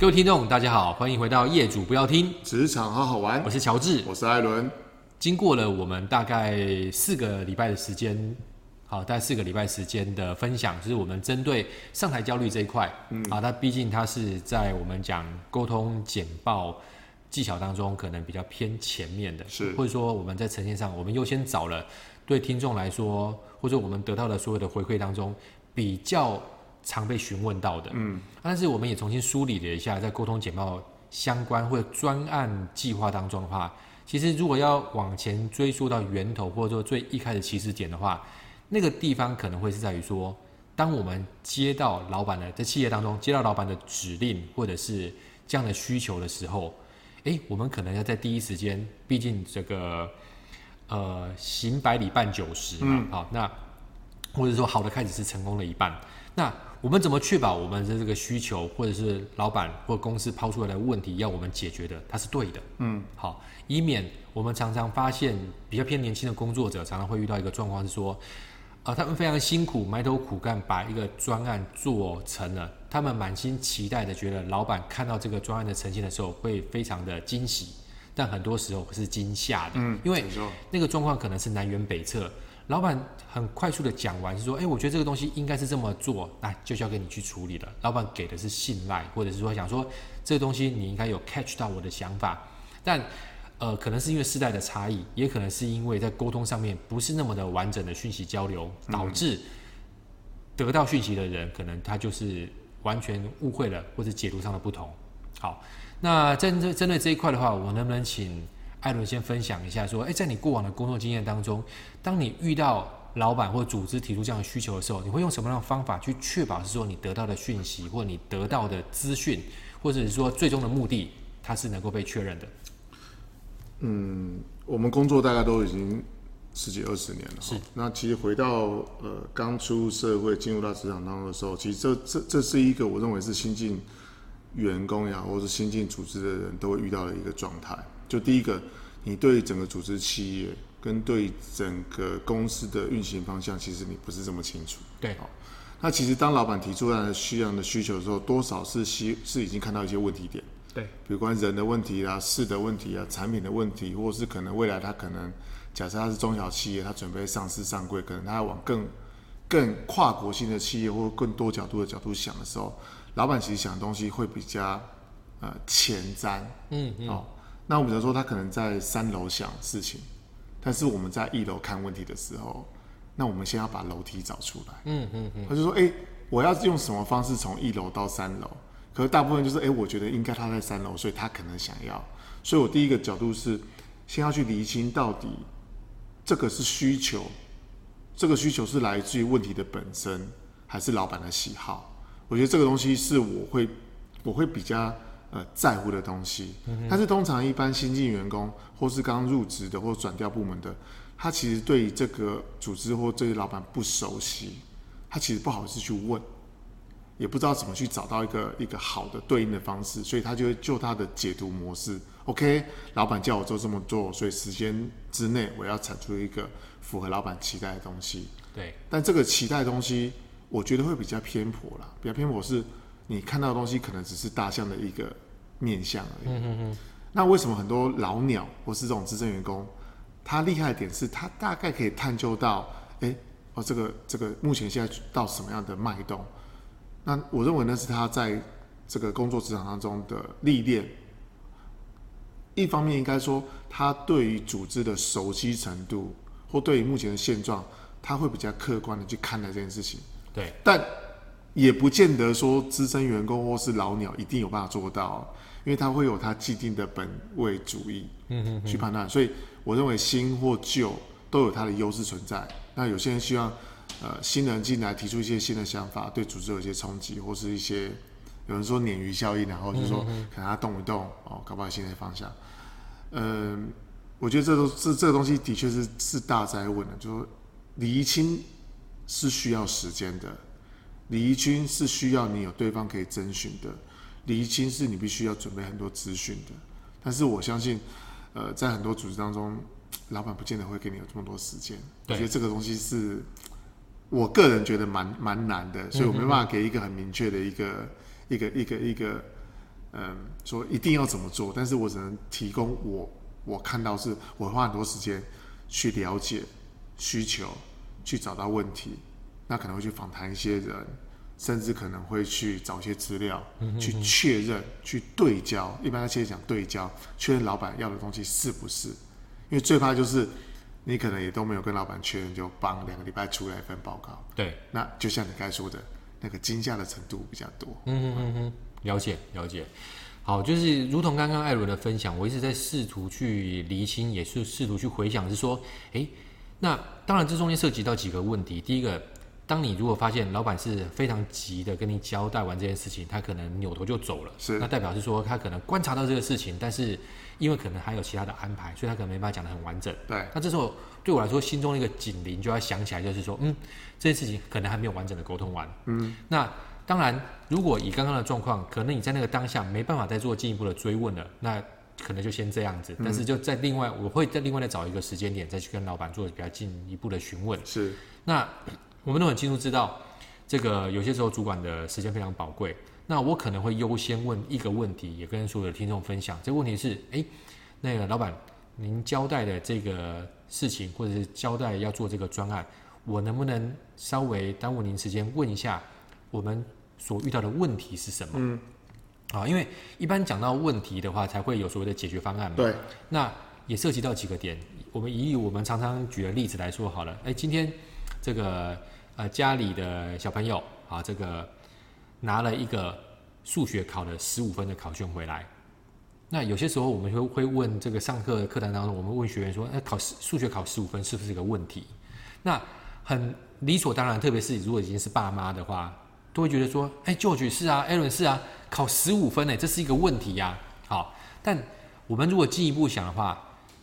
各位听众，大家好，欢迎回到业主不要听职场好好玩。我是乔治，我是艾伦。经过了我们大概四个礼拜的时间，好，大概四个礼拜时间的分享，就是我们针对上台焦虑这一块，嗯，啊，它毕竟它是在我们讲沟通简报技巧当中可能比较偏前面的，是，或者说我们在呈现上，我们优先找了对听众来说，或者我们得到的所有的回馈当中比较。常被询问到的，嗯，但是我们也重新梳理了一下，在沟通简报相关或者专案计划当中的话，其实如果要往前追溯到源头，或者说最一开始起始点的话，那个地方可能会是在于说，当我们接到老板的在企业当中接到老板的指令或者是这样的需求的时候，哎，我们可能要在第一时间，毕竟这个呃行百里半九十嘛，好，那或者说好的开始是成功的一半，那。我们怎么确保我们的这个需求，或者是老板或公司抛出来的问题要我们解决的，它是对的？嗯，好，以免我们常常发现比较偏年轻的工作者常常会遇到一个状况是说，啊、呃，他们非常辛苦，埋头苦干，把一个专案做成了，他们满心期待的觉得老板看到这个专案的呈现的时候会非常的惊喜，但很多时候是惊吓的，嗯，因为那个状况可能是南辕北辙。老板很快速的讲完，是说，哎，我觉得这个东西应该是这么做，那就交给你去处理了。老板给的是信赖，或者是说想说这个东西你应该有 catch 到我的想法，但呃，可能是因为世代的差异，也可能是因为在沟通上面不是那么的完整的讯息交流，导致得到讯息的人可能他就是完全误会了，或者解读上的不同。好，那针对针对这一块的话，我能不能请？艾伦先分享一下，说：“哎，在你过往的工作经验当中，当你遇到老板或组织提出这样的需求的时候，你会用什么样的方法去确保是说你得到的讯息，或你得到的资讯，或者是说最终的目的，它是能够被确认的？”嗯，我们工作大概都已经十几二十年了。是。那其实回到呃刚出社会进入到职场当中的时候，其实这这这是一个我认为是新进员工呀，或是新进组织的人都会遇到的一个状态。就第一个，你对整个组织企业跟对整个公司的运行方向，其实你不是这么清楚。对，好，那其实当老板提出这样的需要的需求的时候，多少是需是已经看到一些问题点。对，比如关于人的问题啊、事的问题啊、产品的问题，或是可能未来他可能假设他是中小企业，他准备上市上柜，可能他要往更更跨国性的企业或更多角度的角度想的时候，老板其实想的东西会比较呃前瞻。嗯嗯。哦那我们比如说，他可能在三楼想事情，但是我们在一楼看问题的时候，那我们先要把楼梯找出来。嗯嗯嗯。他就说：“哎、欸，我要用什么方式从一楼到三楼？”可是大部分就是：“哎、欸，我觉得应该他在三楼，所以他可能想要。”所以我第一个角度是，先要去厘清到底这个是需求，这个需求是来自于问题的本身，还是老板的喜好？我觉得这个东西是我会我会比较。呃，在乎的东西，但是通常一般新进员工或是刚入职的或转调部门的，他其实对于这个组织或这些老板不熟悉，他其实不好意思去问，也不知道怎么去找到一个一个好的对应的方式，所以他就会就他的解读模式，OK，老板叫我做这么做，所以时间之内我要产出一个符合老板期待的东西。对，但这个期待的东西，我觉得会比较偏颇啦，比较偏颇是。你看到的东西可能只是大象的一个面相而已。嗯嗯嗯。那为什么很多老鸟或是这种资深员工，他厉害的点是他大概可以探究到，哎、欸，哦，这个这个目前现在到什么样的脉动？那我认为那是他在这个工作职场当中的历练。一方面应该说，他对于组织的熟悉程度，或对于目前的现状，他会比较客观的去看待这件事情。对，但。也不见得说资深员工或是老鸟一定有办法做到，因为他会有他既定的本位主义，嗯嗯去判断。所以我认为新或旧都有它的优势存在。那有些人希望，呃，新人进来提出一些新的想法，对组织有一些冲击，或是一些有人说鲶鱼效应，然后就说可能他动一动哦，搞不好新的方向。嗯、呃，我觉得这都这这个东西的确是是大灾问的，就是说厘清是需要时间的。厘清是需要你有对方可以征询的，厘清是你必须要准备很多资讯的。但是我相信，呃，在很多组织当中，老板不见得会给你有这么多时间。我觉得这个东西是我个人觉得蛮蛮难的，所以我没办法给一个很明确的一个一个一个一个嗯，说一定要怎么做，但是我只能提供我我看到是我花很多时间去了解需求，去找到问题，那可能会去访谈一些人，甚至可能会去找一些资料，去确认、去对焦。一般现在讲对焦，确认老板要的东西是不是？因为最怕就是你可能也都没有跟老板确认，就帮两个礼拜出来一份报告。对，那就像你刚才说的，那个惊吓的程度比较多。嗯嗯嗯嗯。了解了解，好，就是如同刚刚艾伦的分享，我一直在试图去厘清，也是试图去回想，是说，诶，那当然这中间涉及到几个问题。第一个，当你如果发现老板是非常急的跟你交代完这件事情，他可能扭头就走了，是，那代表是说他可能观察到这个事情，但是因为可能还有其他的安排，所以他可能没办法讲的很完整。对，那这时候对我来说，心中一个警铃就要想起来，就是说，嗯，这件事情可能还没有完整的沟通完。嗯，那。当然，如果以刚刚的状况，可能你在那个当下没办法再做进一步的追问了，那可能就先这样子。但是就在另外，我会再另外再找一个时间点，再去跟老板做比较进一步的询问。是。那我们都很清楚知道，这个有些时候主管的时间非常宝贵。那我可能会优先问一个问题，也跟所有的听众分享。这个问题是：哎，那个老板，您交代的这个事情，或者是交代要做这个专案，我能不能稍微耽误您时间问一下我们？所遇到的问题是什么？嗯，啊，因为一般讲到问题的话，才会有所谓的解决方案嘛。对。那也涉及到几个点。我们以我们常常举的例子来说好了。哎，今天这个呃家里的小朋友啊，这个拿了一个数学考了十五分的考卷回来。那有些时候我们会会问这个上课课堂当中，我们问学员说：“哎，考数学考十五分是不是一个问题？”那很理所当然，特别是如果已经是爸妈的话。都会觉得说，哎，George 是啊，Aaron 是啊，考十五分呢，这是一个问题呀。好，但我们如果进一步想的话，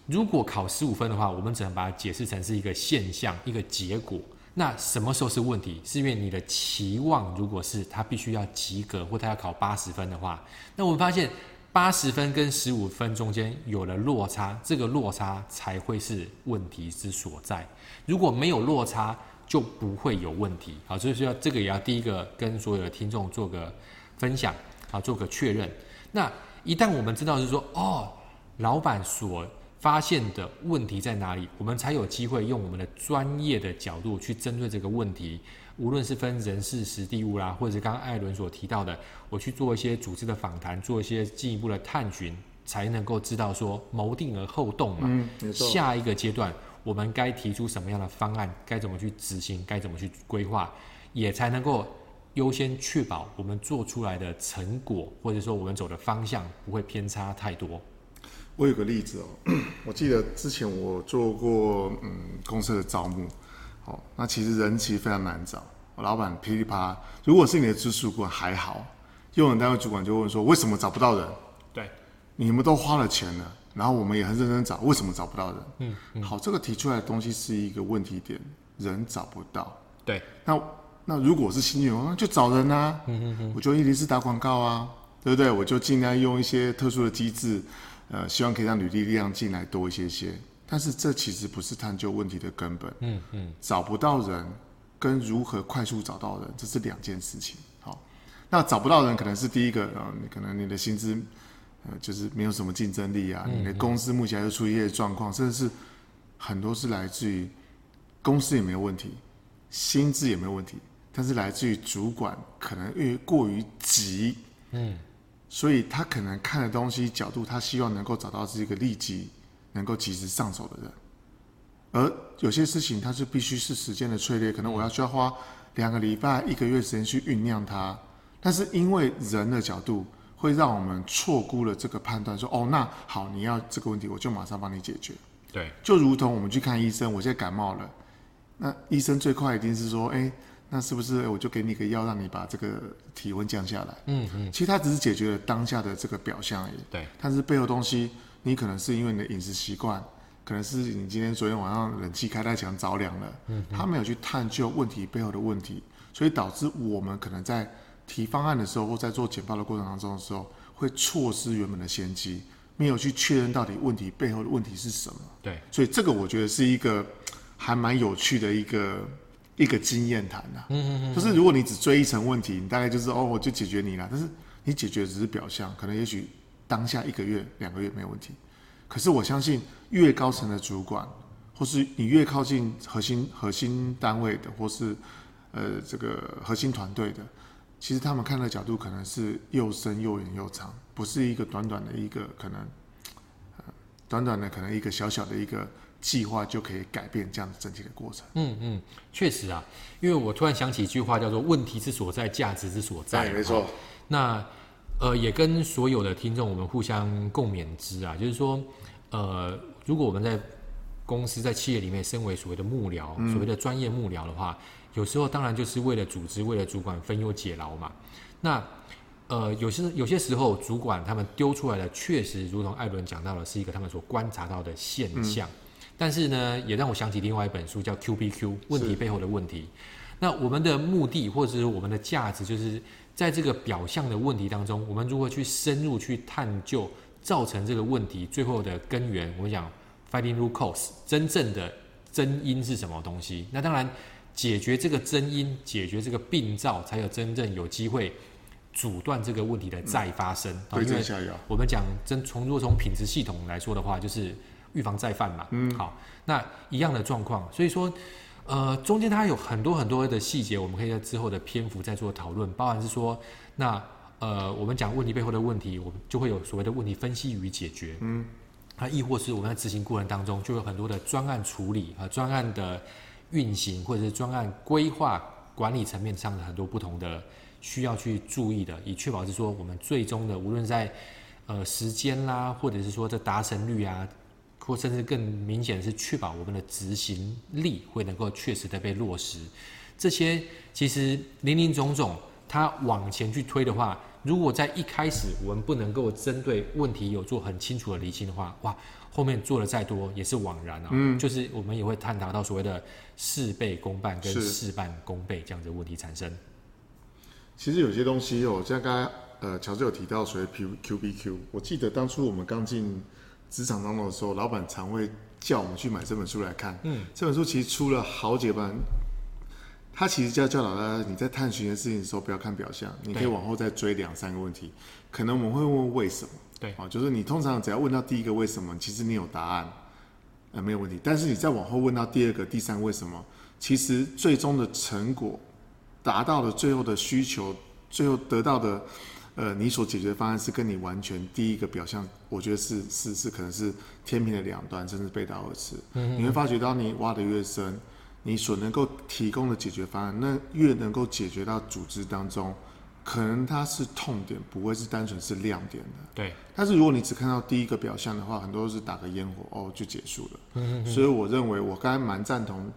如果考十五分的话，我们只能把它解释成是一个现象，一个结果。那什么时候是问题？是因为你的期望，如果是他必须要及格，或他要考八十分的话，那我们发现八十分跟十五分中间有了落差，这个落差才会是问题之所在。如果没有落差，就不会有问题，好，所以说这个也要第一个跟所有的听众做个分享，好，做个确认。那一旦我们知道是说，哦，老板所发现的问题在哪里，我们才有机会用我们的专业的角度去针对这个问题，无论是分人事、实地、物啦，或者是刚刚艾伦所提到的，我去做一些组织的访谈，做一些进一步的探寻，才能够知道说谋定而后动嘛，嗯。下一个阶段。我们该提出什么样的方案？该怎么去执行？该怎么去规划？也才能够优先确保我们做出来的成果，或者说我们走的方向不会偏差太多。我有个例子哦，我记得之前我做过嗯公司的招募，哦，那其实人其实非常难找。我老板噼里啪啦，如果是你的直属主管还好，用人单位主管就问说，为什么找不到人？对，你们都花了钱了。然后我们也很认真找，为什么找不到人？嗯，嗯，好，这个提出来的东西是一个问题点，人找不到。对，那那如果是新员工，就找人啊。嗯嗯嗯，我就一定是打广告啊，对不对？我就尽量用一些特殊的机制，呃，希望可以让履历量进来多一些些。但是这其实不是探究问题的根本。嗯嗯，找不到人跟如何快速找到人，这是两件事情。好，那找不到人可能是第一个，呃，可能你的薪资。呃，就是没有什么竞争力啊，你的公司目前还是出现一些状况，甚至是很多是来自于公司也没有问题，薪资也没有问题，但是来自于主管可能越过于急，嗯，所以他可能看的东西角度，他希望能够找到是一个立即能够及时上手的人，而有些事情它是必须是时间的淬炼，可能我要需要花两个礼拜、一个月时间去酝酿它，但是因为人的角度。会让我们错估了这个判断，说哦，那好，你要这个问题，我就马上帮你解决。对，就如同我们去看医生，我现在感冒了，那医生最快一定是说，哎，那是不是我就给你个药，让你把这个体温降下来？嗯嗯。其实它只是解决了当下的这个表象而已。对。但是背后东西，你可能是因为你的饮食习惯，可能是你今天昨天晚上冷气开太强着凉了，嗯，他没有去探究问题背后的问题，所以导致我们可能在。提方案的时候，或在做简报的过程当中的时候，会错失原本的先机，没有去确认到底问题背后的问题是什么。对，所以这个我觉得是一个还蛮有趣的一个一个经验谈呐。嗯嗯嗯。就是如果你只追一层问题，你大概就是哦，我就解决你了。但是你解决只是表象，可能也许当下一个月、两个月没有问题。可是我相信，越高层的主管，或是你越靠近核心核心单位的，或是呃这个核心团队的，其实他们看的角度可能是又深又远又长，不是一个短短的一个可能，呃，短短的可能一个小小的一个计划就可以改变这样子整体的过程。嗯嗯，确实啊，因为我突然想起一句话，叫做“问题之所在，价值之所在”。没错。那呃，也跟所有的听众我们互相共勉之啊，就是说，呃，如果我们在公司在企业里面身为所谓的幕僚，嗯、所谓的专业幕僚的话，有时候当然就是为了组织、为了主管分忧解劳嘛。那呃，有些有些时候主管他们丢出来的确实如同艾伦讲到的，是一个他们所观察到的现象。嗯、但是呢，也让我想起另外一本书叫《Q B Q》，问题背后的问题。那我们的目的或者是我们的价值就是。在这个表象的问题当中，我们如何去深入去探究造成这个问题最后的根源？我们讲 finding root cause，真正的真因是什么东西？那当然，解决这个真因，解决这个病灶，才有真正有机会阻断这个问题的再发生。对症下药。我们讲真从如果从品质系统来说的话，就是预防再犯嘛。嗯。好，那一样的状况，所以说。呃，中间它有很多很多的细节，我们可以在之后的篇幅再做讨论。包含是说，那呃，我们讲问题背后的问题，我们就会有所谓的问题分析与解决。嗯，那亦或是我们在执行过程当中，就有很多的专案处理和专案的运行，或者是专案规划管理层面上的很多不同的需要去注意的，以确保是说我们最终的无论在呃时间啦，或者是说这达成率啊。或甚至更明显的是确保我们的执行力会能够确实的被落实，这些其实林林总总，它往前去推的话，如果在一开始我们不能够针对问题有做很清楚的厘清的话，哇，后面做的再多也是枉然啊。嗯，就是我们也会探讨到所谓的事倍功半跟事半功倍这样的问题产生。其实有些东西哦，像刚才呃乔治有提到所谓 Q Q B Q，我记得当初我们刚进。职场当中的时候，老板常会叫我们去买这本书来看。嗯，这本书其实出了好几本。他其实就要教导大家，你在探寻一件事情的时候，不要看表象，你可以往后再追两三个问题。可能我们会问为什么？对啊，就是你通常只要问到第一个为什么，其实你有答案，呃，没有问题。但是你再往后问到第二个、第三个为什么，其实最终的成果达到了最后的需求，最后得到的。呃，你所解决的方案是跟你完全第一个表象，我觉得是是是可能是天平的两端，甚至背道而驰。嗯，你会发觉到你挖的越深，你所能够提供的解决方案，那越能够解决到组织当中，可能它是痛点，不会是单纯是亮点的。对。但是如果你只看到第一个表象的话，很多都是打个烟火哦就结束了。所以我认为我刚才蛮赞同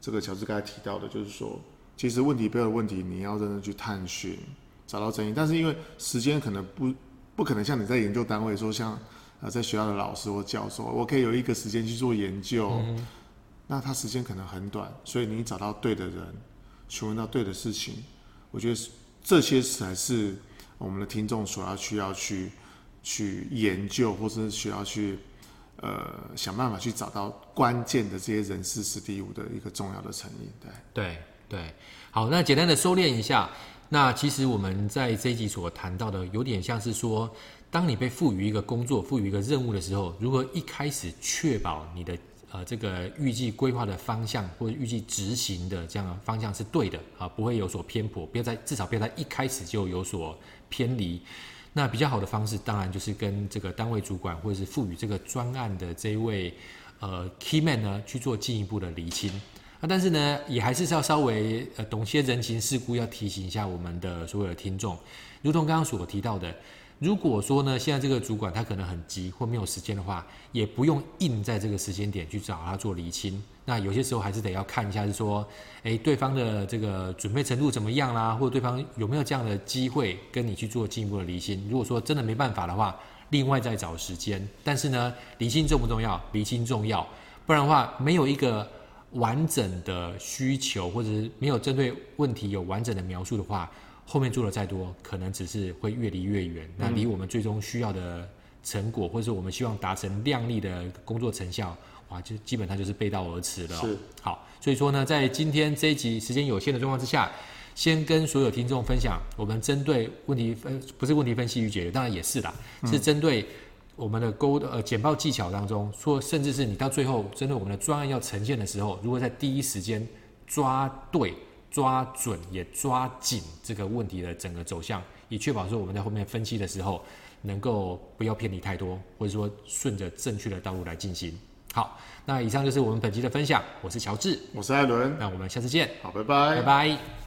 这个乔治刚才提到的，就是说，其实问题背后的问题，你要认真去探寻。找到争议，但是因为时间可能不不可能像你在研究单位说像呃在学校的老师或教授，我可以有一个时间去做研究，嗯、那他时间可能很短，所以你找到对的人，询问到对的事情，我觉得这些才是我们的听众所要需要去去研究，或者是需要去呃想办法去找到关键的这些人事时地物的一个重要的成因。对对对，好，那简单的收敛一下。那其实我们在这一集所谈到的，有点像是说，当你被赋予一个工作、赋予一个任务的时候，如何一开始确保你的呃这个预计规划的方向或者预计执行的这样的方向是对的啊，不会有所偏颇，不要在至少不要在一开始就有所偏离。那比较好的方式，当然就是跟这个单位主管或者是赋予这个专案的这一位呃 key man 呢去做进一步的厘清。但是呢，也还是要稍微呃懂些人情世故，要提醒一下我们的所有的听众。如同刚刚所提到的，如果说呢，现在这个主管他可能很急或没有时间的话，也不用硬在这个时间点去找他做厘清。那有些时候还是得要看一下，是说，诶，对方的这个准备程度怎么样啦，或者对方有没有这样的机会跟你去做进一步的离心。如果说真的没办法的话，另外再找时间。但是呢，离心重不重要？离心重要，不然的话，没有一个。完整的需求，或者是没有针对问题有完整的描述的话，后面做的再多，可能只是会越离越远。嗯、那离我们最终需要的成果，或者是我们希望达成亮丽的工作成效，哇，就基本上就是背道而驰了。是，好，所以说呢，在今天这一集时间有限的状况之下，先跟所有听众分享，我们针对问题分不是问题分析与解决，当然也是啦，是针对我们的沟呃简报技巧当中，说甚至是你到最后针对我们的专案要呈现的时候，如果在第一时间抓对、抓准也抓紧这个问题的整个走向，以确保说我们在后面分析的时候能够不要偏离太多，或者说顺着正确的道路来进行。好，那以上就是我们本期的分享。我是乔治，我是艾伦，那我们下次见。好，拜拜，拜拜。